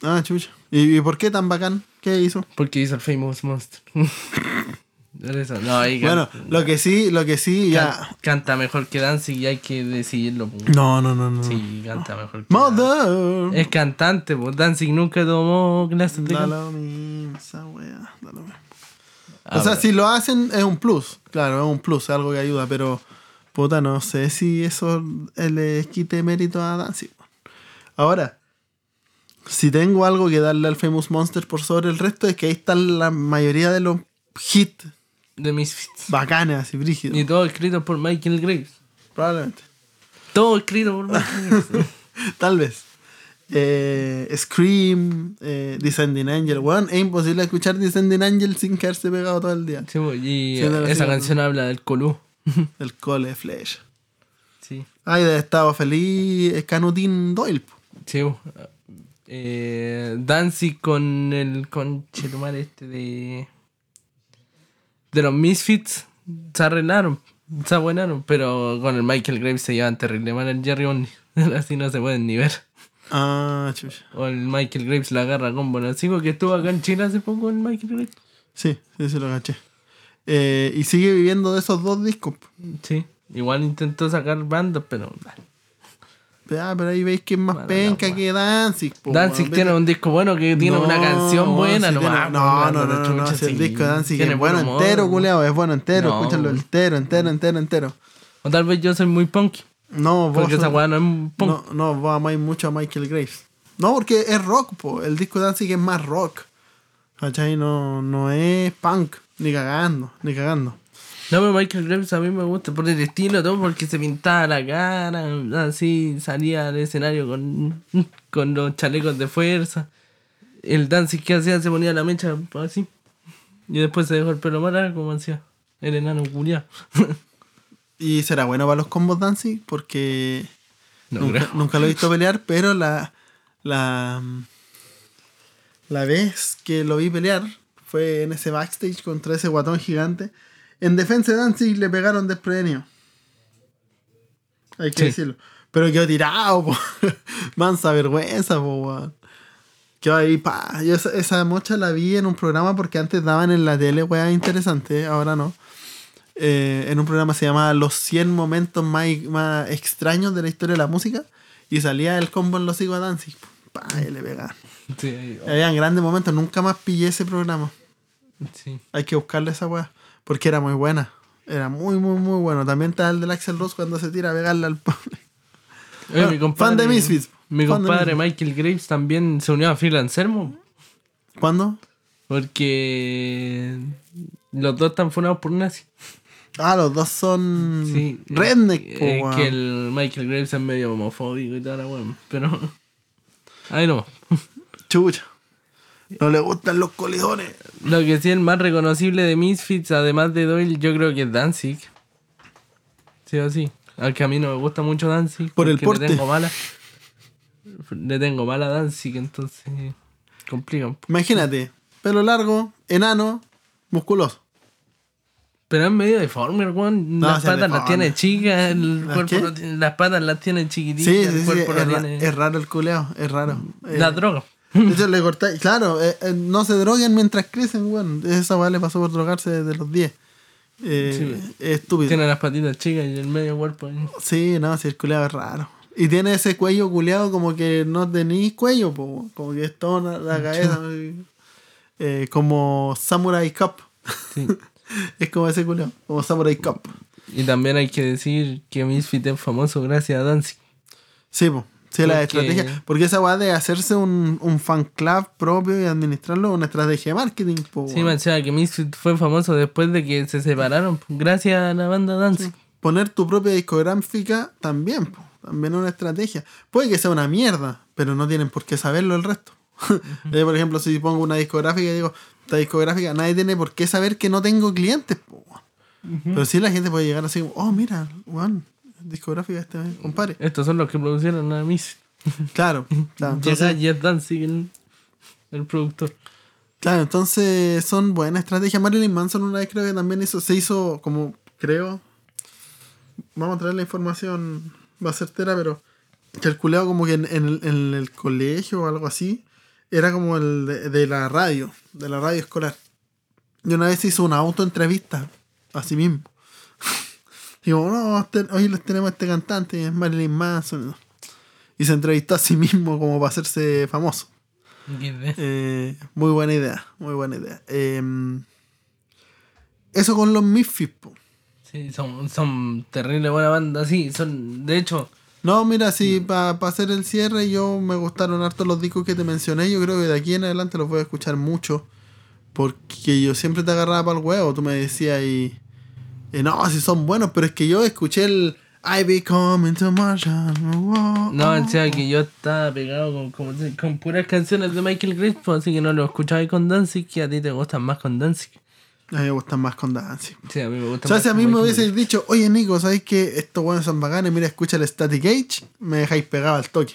Ah, chucha. ¿Y, y por qué tan bacán? ¿Qué hizo?
Porque hizo el Famous Monster. *laughs* Eso, no, ahí
Bueno, lo que sí, lo que sí, ya.
canta mejor que Danzig y hay que decidirlo.
No, no, no, no.
Sí, canta mejor que.
Mother.
Es cantante, pues Danzig nunca tomó clases de
Da
canto.
lo mismo, esa wea, da lo mismo.
Ah,
o sea, si lo hacen es un plus. Claro, es un plus, es algo que ayuda, pero puta, no sé si eso le quite mérito a Danzig. Ahora, si tengo algo que darle al Famous Monster por sobre el resto, es que ahí están la mayoría de los hits
de Misfits.
bacanes, así brígidos.
Y todo escrito por Michael Graves.
Probablemente.
Todo escrito por Michael *laughs* Graves.
Tal vez. eh, Scream, eh, Descending Angel. Weón, es imposible escuchar Descending Angel sin quedarse pegado todo el día.
Sí, y esa canción habla del colú. *laughs*
El cole Flesh.
Sí.
Ay, de estado feliz Canutín Doyle.
Sí, eh, Danzig con el conchetumar este de. De los Misfits se arreglaron, se abuenaron, pero con el Michael Graves se llevan terrible mal el Jerry Only. *laughs* Así no se pueden ni ver.
Ah, chucha.
O el Michael Graves la agarra con Bonasigo que estuvo acá en Chile hace poco el Michael Graves.
Sí, sí, se lo caché. Eh, y sigue viviendo de esos dos discos.
Sí, igual intentó sacar bandas, pero.
Ah, pero ahí veis que es más
la
penca
wea.
que Danzig. po,
Danzig
weón.
tiene un disco bueno que tiene
No,
una canción buena,
sí
no
tiene- No, no, no, no, no, si el disco de Danzig es bueno entero, culeado, es bueno entero,
No,
escúchalo entero, entero, entero, entero.
O tal vez yo soy muy punky,
No, vos
porque esa weá no es un punk.
no, no, vos amáis mucho a Michael Graves. No, porque es rock, po. El disco de Danzig es más rock. ¿Cachai? No, no es punk, ni cagando, ni cagando.
No, pero Michael Graves a mí me gusta por el estilo, todo porque se pintaba la cara, así salía al escenario con, con los chalecos de fuerza. El dancing que hacía se ponía la mecha así. Y después se dejó el pelo largo, como hacía. El enano culiao. *laughs*
Y será bueno para los combos Danzig porque
No
nunca, nunca lo he visto pelear, pero la, la, la vez que lo vi pelear fue en ese backstage contra ese guatón gigante. En defensa de Danzig le pegaron desprevenido. Hay que
Sí.
decirlo. Pero quedó tirado, po. *laughs* Mansa vergüenza, po, weón. Quedó ahí, pa. Yo esa, esa mocha la vi en un programa porque antes daban en la tele, weá, interesante, ahora no. Eh, en un programa se llamaba Los 100 momentos más, más extraños de la historia de la música. Y salía el combo en los higos a Danzig. Pa, y le pegaban.
Sí, ahí-
Habían grandes momentos. Nunca más pillé ese programa.
sí.
Hay que buscarle esa weá. Porque era muy buena. Era muy, muy, muy bueno. También está el del Axel Rose cuando se tira a pegarle al pobre.
Mi
Fan de Misfits.
Mi compadre. Michael Graves también se unió a Phil Anselmo.
¿Cuándo?
Porque los dos están funados por nazi.
Ah, los dos son
Sí.
redneck, weón.
que el Michael Graves es medio homofóbico y tal, weón. Pero. Ahí no.
Chucha. No le gustan los colijones.
Lo que sí es el más reconocible de Misfits, además de Doyle, yo creo que es Danzig. Sí o sí. Aunque a mí no me gusta mucho Danzig.
Por el porte.
Le tengo mala. Le tengo mala a Danzig, entonces. Complica un poco.
Imagínate, pelo largo, enano, musculoso.
Pero es medio deforme, weón. Las patas las tiene chicas, el
¿Las
cuerpo
qué?
no tiene- las patas las tiene chiquititas,
Sí, sí,
el
sí,
cuerpo
es,
tiene.
es raro el culeo, es raro. Eh,
La droga. *laughs*
hecho, le cortáis. Claro, eh, eh, no se droguen mientras crecen, weón. Esa weá le pasó por drogarse desde los 10. Eh,
Sí.
es estúpido.
Tiene las patitas chicas y el medio cuerpo.
Sí, no, si el culeado es raro. Y tiene ese cuello culeado como que no tenéis cuello, po, como que es toda la *laughs* cabeza. como Samurai Cup.
Sí. *laughs*
es como ese culeado, como Samurai Cup.
Y también hay que decir que Misfit es famoso gracias a Danzig.
Sí, po. Sí, la estrategia. Porque esa weá de hacerse un, un fan club propio y administrarlo es una estrategia de marketing, po.
Sí, me decía que Misfit fue famoso después de que se separaron, gracias a la banda Danzig.
Poner tu propia discográfica también, po. También es una estrategia. Puede que sea una mierda, pero no tienen por qué saberlo el resto. Yo, *laughs* por ejemplo, si pongo una discográfica y digo, esta discográfica, nadie tiene por qué saber que no tengo clientes, po. Pero sí la gente puede llegar así oh, mira, weón, discográfica este, compadre.
Estos son los que producieron a Misfit.
Claro, *laughs* claro. Entonces,
Llega Jeff Danzig, el, el productor.
Claro, entonces son buenas estrategias. Marilyn Manson una vez creo que también hizo, se hizo como, creo, vamos a traer la información más certera, pero que el culeado como que en, en el, en el colegio o algo así, era como el de, de la radio, de la radio escolar. Y una vez hizo una autoentrevista a sí mismo. Digo, no, este- hoy les tenemos a este cantante, es Marilyn Manson. Y se entrevistó a sí mismo como para hacerse famoso. Eh, muy buena idea, muy buena idea. Eh, eso con los Misfits, po.
Sí, son, son terrible buena banda, sí, son, de hecho,
No, mira, si para hacer el cierre, yo me gustaron harto los discos que te mencioné. Yo creo que de aquí en adelante los voy a escuchar mucho. Porque yo siempre te agarraba para el huevo. Tú me decías y. y no, si son buenos, pero es que yo escuché el I be coming to Martian. Oh,
No,
oh.
decía que yo estaba pegado con, con puras canciones de Michael pues, así que no lo escuchaba con Danzig, que a ti te gustan más con Danzig.
A mí me gustan más con Danzig.
Sí, a mí me
O
gusta
sea,
más
si a mí me hubieses dicho, oye Nico, ¿sabes que estos buenos son bacanes? Mira, escucha el Static Age, me dejáis pegado al toque.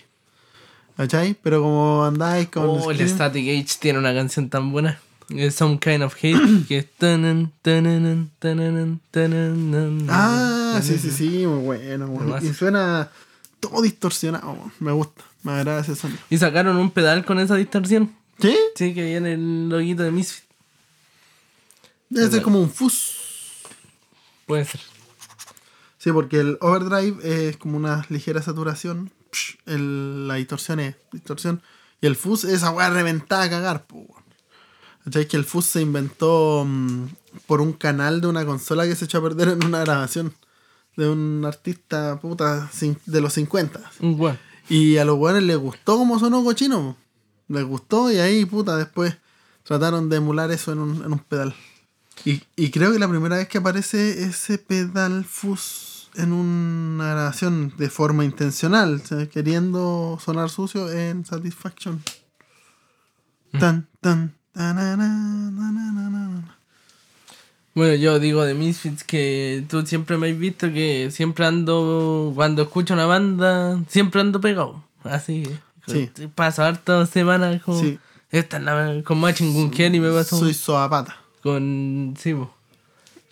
¿Cachai? Pero como andáis con.
Oh, el Static Age tiene una canción tan buena. Es Some Kind of Hate, *clears throat* que es...
Ah, sí, sí, sí, muy bueno. Y suena todo distorsionado. Me gusta, me agrada ese sonido.
Y sacaron un pedal con esa distorsión.
¿Sí?
Sí, que viene el loguito de Misfit.
Debe ser como un fuzz.
Puede ser.
Sí, porque el overdrive es como una ligera saturación. El- la distorsión es distorsión. Y el fuzz es weá reventada a cagar, po. ¿Cachai? Que el fuzz se inventó mm, por un canal de una consola que se echó a perder en una grabación de un artista puta de los 50.
Un guan.
Y a los weones les gustó como sonó cochino. Les gustó y ahí, puta, después trataron de emular eso en un, en un pedal. Y, y creo que la primera vez que aparece ese pedal fuzz en una grabación de forma intencional, o sea, queriendo sonar sucio en Satisfaction. Tan, tan, nananana.
Bueno, yo digo de Misfits que tú siempre me has visto que siempre ando, cuando escucho una banda, siempre ando pegado. Así.
Sí.
Paso hartas semanas con,
Sí.
esta con Machine Gun Kelly me pasó
Soy soapata.
con... Sí.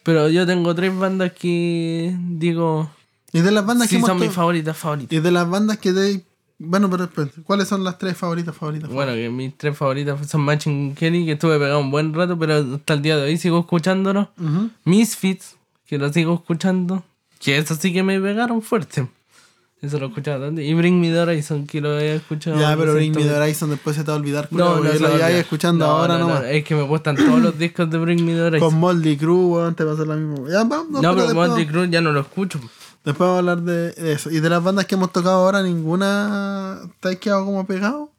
Pero yo tengo tres bandas que digo...
Y de las bandas que
son mis favoritas, favoritas.
Y de las bandas que de. Bueno, pero ¿cuáles son las tres favoritas favoritas?
Bueno, que mis tres favoritas son Machine Gun Kelly, que estuve pegado un buen rato, pero hasta el día de hoy sigo escuchándolo.
Ujú.
Misfits, que lo sigo escuchando. Que eso sí que me pegaron fuerte. Eso lo he escuchado tanto. Y Bring Me The Horizon, que lo he escuchado.
Ya, pero Bring Me. The Horizon después se te va a olvidar.
No, no, se
lo escuchando
No,
ahora
no,
nomás.
no, Es que me gustan todos los discos de Bring Me The Horizon.
Con Moldy Crew, weón, te pasa lo mismo. Ya, vamos,
no,
pero
pero Motley Crue ya no lo escucho.
Después vamos a hablar de, eso. Y de las bandas que hemos tocado ahora, ninguna te has quedado como pegado.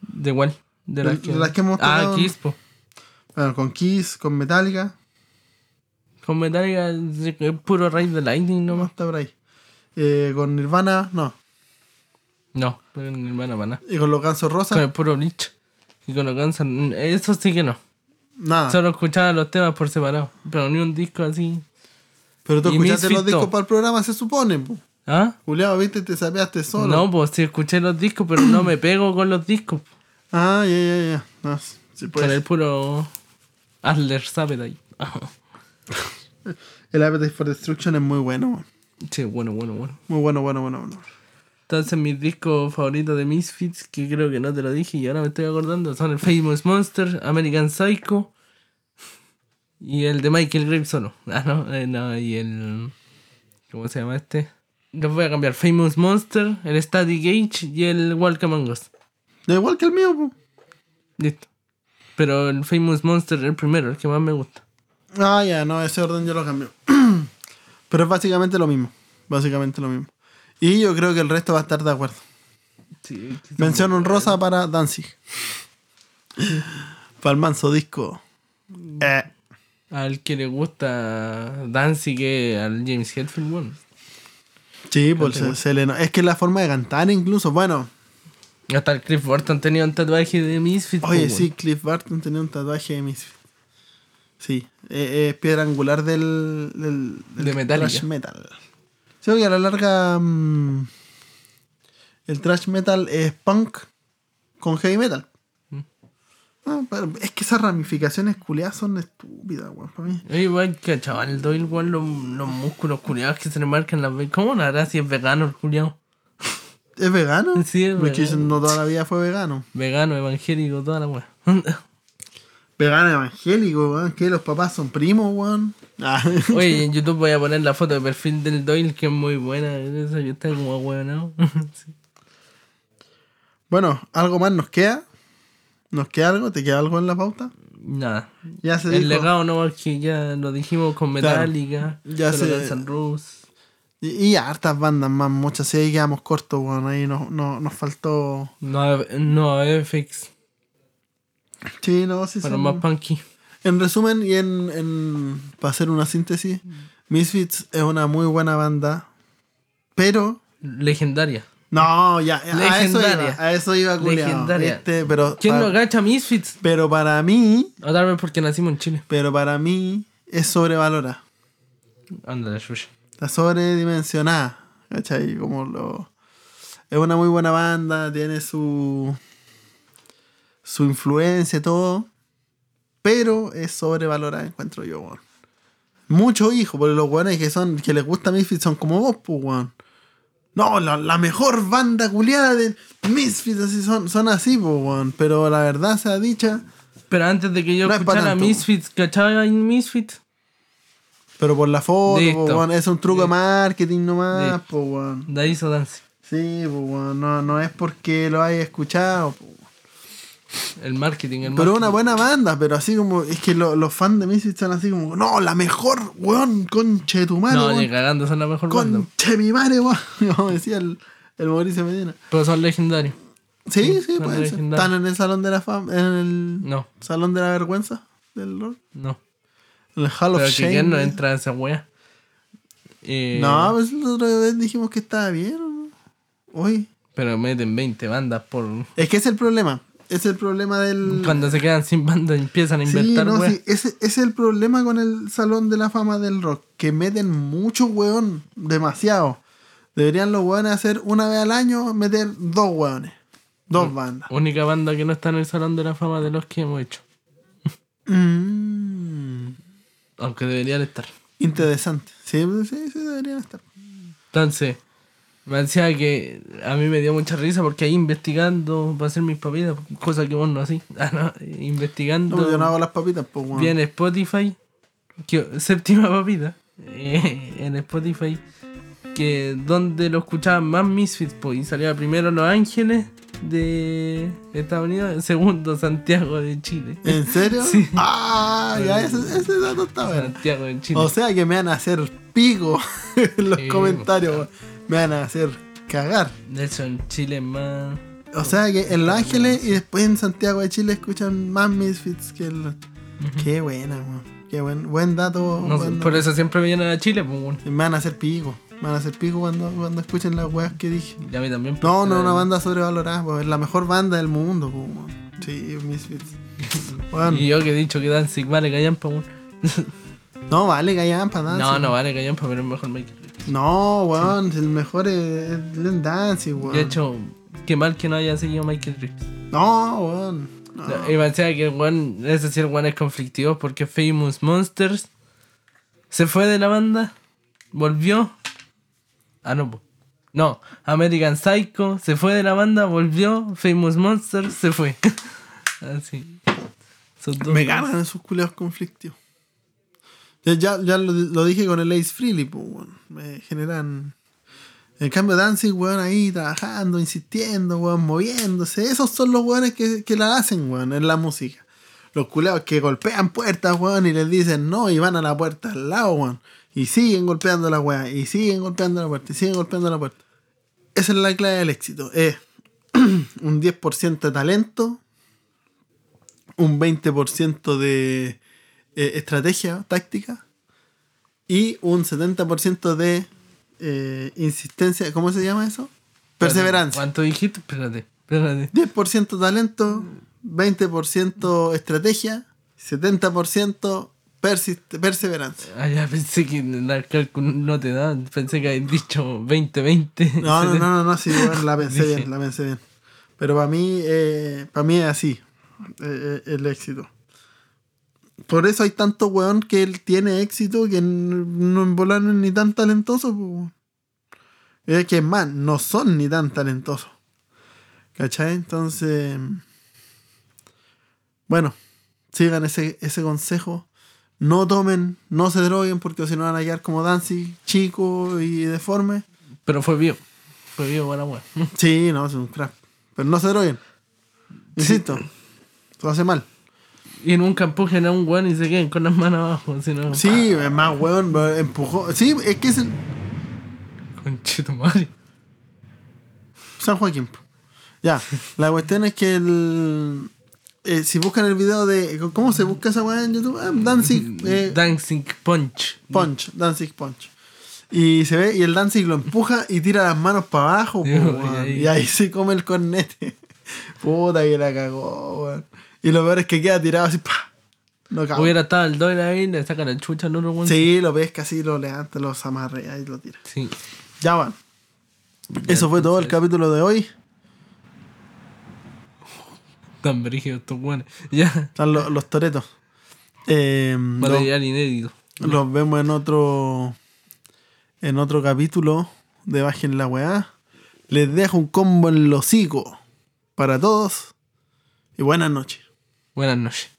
¿De igual? De las
De-
que,
de las que hemos
Ah,
tocado.
Kiss, po.
Bueno, con Kiss, con Metallica,
Con Metallica es puro Raid de Lightning
no
nomás.
está por ahí. Eh, con Nirvana, no.
No, pero mi hermana para nada.
Y con los Gansos
Con
Rosa,
el puro Bleach. Y con los Guns N' Eso sí que no.
nada.
Solo escuchaba los temas por separado. Pero ni un disco así.
Pero tú
y
escuchaste los discos para el programa, se supone. po.
¿Ah?
Juliado, viste, te sapeaste solo.
No, pues sí escuché los discos, pero no me pego con los discos.
Ah, ya, ya, ya. No, sí, pues.
Con el puro Adler Appetite. *laughs*
El Appetite for Destruction es muy bueno.
Sí, bueno, bueno, bueno.
Muy bueno, bueno, bueno, bueno.
Entonces mis discos favoritos de Misfits, que creo que no te lo dije y ahora me estoy acordando, son el Famous Monster, American Psycho y el de Michael Graves solo. *laughs* Ah, no, eh, no, y el... ¿Cómo se llama este? Los voy a cambiar. Famous Monster, el Static Age y el Walk Among Us.
Da igual que el mío, po.
Listo. Pero el Famous Monster es el primero, el que más me gusta.
Ah, ya, no, ese orden yo lo cambio. *clears throat* Pero es básicamente lo mismo. Básicamente lo mismo. Y yo creo que el resto va a estar de acuerdo.
Sí,
Mención honrosa para Danzig. para el manso disco. Eh.
Al que le gusta Danzig que al James Hetfield, bueno.
Sí, pues se, se le no- Es que la forma de cantar incluso. Bueno,
Hasta el Cliff Burton tenía un tatuaje de Misfits.
oye,
pues,
sí, Cliff Barton tenía un tatuaje de Misfit. Sí, eh, es piedra angular del, del, del
De
thrash metal. Sí, oye, a la larga mm, el thrash metal es punk con heavy metal. Ah, es que esas ramificaciones culiadas son estúpidas, weón, para mí.
Oye, igual que chaval, el Doyle, igual los, los músculos culiados que se le marcan las venas. ¿Cómo no hará si es vegano el culiado?
¿Es vegano?
Sí, es
Porque
vegano.
no toda la vida fue vegano.
Vegano, evangélico, toda la weá.
Vegano evangélico, weón. Que los papás son primos, weón. Ah.
Oye, en *laughs* YouTube voy a poner la foto de perfil del Doyle, que es muy buena. Eso yo estoy como weón, *laughs* sí.
Bueno, ¿algo más nos queda? ¿Nos queda algo? ¿Te queda algo en la pauta?
Nada.
Ya se
El
dijo.
legado no que ya lo dijimos con. Metallica,
Ya
ya
se-
Guns N' Roses.
Y, y hartas bandas más, muchas. Sí, ahí quedamos cortos, weón. Ahí nos, no, nos faltó.
No, no FX,
Sí, no, sí, son-
más punky.
En resumen, y en, en para hacer una síntesis, Misfits es una muy buena banda. Pero.
Legendaria.
No, ya, a eso iba,
Legendaria.
a eso iba
Legendaria.
¿viste? Pero,
¿Quién
pa-
no agacha Misfits?
pero para mí,
O tal vez porque nacimos en Chile.
pero para mí es sobrevalorada.
Anda la suya.
Está sobredimensionada. ¿Cachai? Como lo. Es una muy buena banda, tiene su. su influencia y todo. Pero es sobrevalorada, encuentro yo, weón. Muchos hijos, porque los weones que son. que les gusta Misfits son como vos, pues, weón. No, la, la mejor banda culiada de Misfits así son, son así, pues, weón. Pero la verdad sea dicha.
Pero antes de que yo
No
escuchara. Misfits, ¿cachaba en Misfits?
Pero por la foto, pues, weón, es un truco de marketing nomás, pues, weón.
De ahí hizo Dance.
Sí, pues, weón, no, no es porque lo haya escuchado. pues.
El marketing, el
Pero
marketing.
una buena banda, pero así como, es que lo- los fans de Misfits están así como, no, la mejor, weón, conche de tu madre,
No, ni cagando son la mejor banda.
Conche mi madre, weón. *laughs* Como decía el, el Mauricio Medina.
Pero son legendarios.
Sí, sí,
son
puede ser. Están en el salón de la fama, en el
No,
salón de la vergüenza del rock.
no.
En el Hall of
Pero que
Shame.
quién no
de-
entra a esa wea. Eh,
No, pues la otra vez dijimos que estaba bien. ¿o no? Hoy.
Pero meten 20 bandas por.
Es que es el problema. Es el problema del.
Cuando se quedan sin banda empiezan a
Sí,
inventar
no, sí, ese, ese es el problema con el Salón de la Fama del Rock. Que meten mucho weón. Demasiado. Deberían los weones hacer una vez al año, meter dos weones. Dos
Mm.
bandas.
Única banda que no está en el Salón de la Fama de los que hemos hecho.
Mm,
Aunque deberían estar.
interesante. Sí, sí, sí, deberían estar.
Entonces, me decía que a mí me dio mucha risa porque ahí investigando para hacer mis papitas, cosa que vos no así. *laughs* Ah, no, investigando.
No, yo no hago las papitas, pues weón.
Bien Spotify, que, *laughs* séptima papita, eh, en Spotify, que donde lo escuchaban más Misfits, pues, y salía primero Los Ángeles de Estados Unidos, segundo Santiago de Chile.
¿En serio? *laughs*
Sí.
Ah, ya ese, ese dato está bueno.
Santiago de Chile.
O sea que me van a hacer pico en los comentarios. weón. Me van a hacer cagar.
Nelson Chile es más.
O sea que en Los Ángeles y después en Santiago de Chile escuchan más Misfits que el... Qué buena, weón. Qué buen, buen dato.
No por eso siempre me vienen a Chile, pues, bueno.
Me van a hacer pico. Me van a hacer pico cuando, cuando escuchen las weas que dije.
Y a mí también. pues,
No, no, una banda sobrevalorada. pues, Es la mejor banda del mundo. pues. Sí, Misfits. *laughs*
Y yo que he dicho que Danzig vale callampa, weón.
No, vale, Callampa, Danzig.
No, no vale callampa, pero es mejor Richards.
No, weón, el mejor es es Len Danzig, weón.
De hecho, qué mal que no haya seguido Michael Richards.
No, weón. No.
Y me decía que el weón, el weón es conflictivo porque Famous Monsters se fue de la banda, volvió. Ah, no, no, American Psycho se fue de la banda, volvió. Famous Monsters se fue. *laughs* Así. Son dos
Me ganan esos culeos conflictivos. Ya, ya, lo, dije con el Ace Freely, pues. Me generan. En cambio, Danzig, weón, ahí trabajando, insistiendo, weón, moviéndose. Esos son los weones que, que la hacen, weón, en la música. Los culeados que golpean puertas, weón, y les dicen no, y van a la puerta al lado, weón. Y siguen golpeando la weá, y siguen golpeando la puerta, y siguen golpeando la puerta. Esa es la clave del éxito. Es *clears throat* un 10% de talento, un 20% de eh, estrategia, táctica, y un 70% de eh, insistencia, ¿cómo se llama eso? Perseverancia.
¿Cuánto dijiste? Espérate, espérate.
10% talento, 20% estrategia, 70% persist- perseverancia.
Ah, ya pensé que el cálculo no te da. Pensé que habías dicho 20-20.
No, no, no, no, no, sí, *laughs* bueno, la pensé bien, la pensé bien. Pero para mí, eh, para mí es así, eh, eh, el éxito. Por eso hay tanto weón que él tiene éxito que no en volar ni tan talentoso. weón. Es que más, no son ni tan talentosos. ¿Cachai? Entonces, bueno, sigan ese, ese consejo. No tomen, no se droguen porque si no van a quedar como Danzig, chico y deforme.
Pero fue vivo. Fue vivo, buena wea.
Sí, no, es un crack. Pero no se droguen. Insisto, se hace mal.
Y nunca empujen a un weón y se queden con las manos abajo. Sino,
Sí, es más weón, empujó. Sí, es que es el
Conchito madre.
San Joaquín. Ya, la cuestión es que el. eh, si buscan el video de. ¿Cómo se busca esa weá en YouTube? Ah, Danzig eh,
Dancing Punch.
Punch. Danzig Punch. Y se ve, y el Danzig lo empuja y tira las manos para abajo, po,
Y ahí-
y ahí se come el cornete. *laughs* Puta que la cagó, weón. Y lo peor es que queda tirado así, pa. No cago.
Hubiera estado el Doyle ahí, le saca la chucha al otro.
Sí, lo pesca así, lo levanta, lo amarrea y lo tira.
Sí.
Ya van. Eso fue todo el capítulo de hoy. *laughs*
Tan brígidos estos weones. *laughs* Ya.
Están los, los toretos. Eh, lo-
Material inédito.
los vemos en otro. En otro capítulo de Bajen la weá. Les dejo un combo en el hocico para todos. Y buenas noches.
Buenas noches.